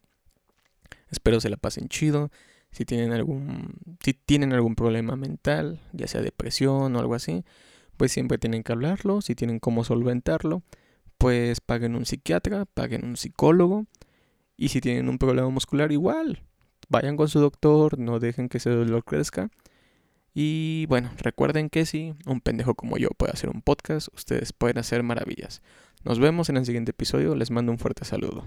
Espero se la pasen chido si tienen algún, si tienen algún problema mental, ya sea depresión o algo así, pues siempre tienen que hablarlo, si tienen cómo solventarlo, pues paguen un psiquiatra, paguen un psicólogo, y si tienen un problema muscular igual, vayan con su doctor, no dejen que ese dolor crezca. Y bueno, recuerden que si un pendejo como yo puede hacer un podcast, ustedes pueden hacer maravillas. Nos vemos en el siguiente episodio, les mando un fuerte saludo.